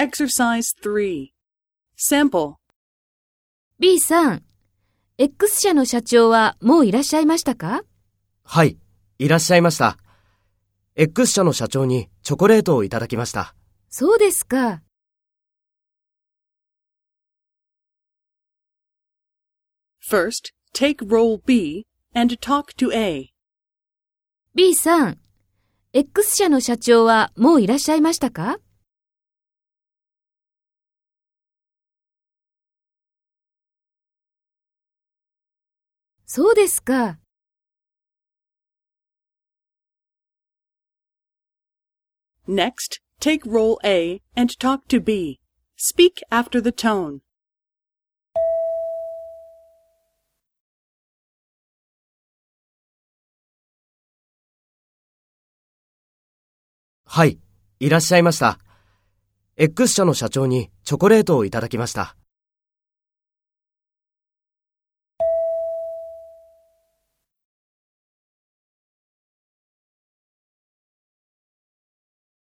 Exercise 3. Sample. B さん、X 社の社長はもういらっしゃいましたか？はい、いらっしゃいました。X 社の社長にチョコレートをいただきました。そうですか。First, take role B and talk to A. B さん、X 社の社長はもういらっしゃいましたか？そうですか。Next, take role A and talk to B. Speak after the tone. はい、いらっしゃいました。X 社の社長にチョコレートをいただきました。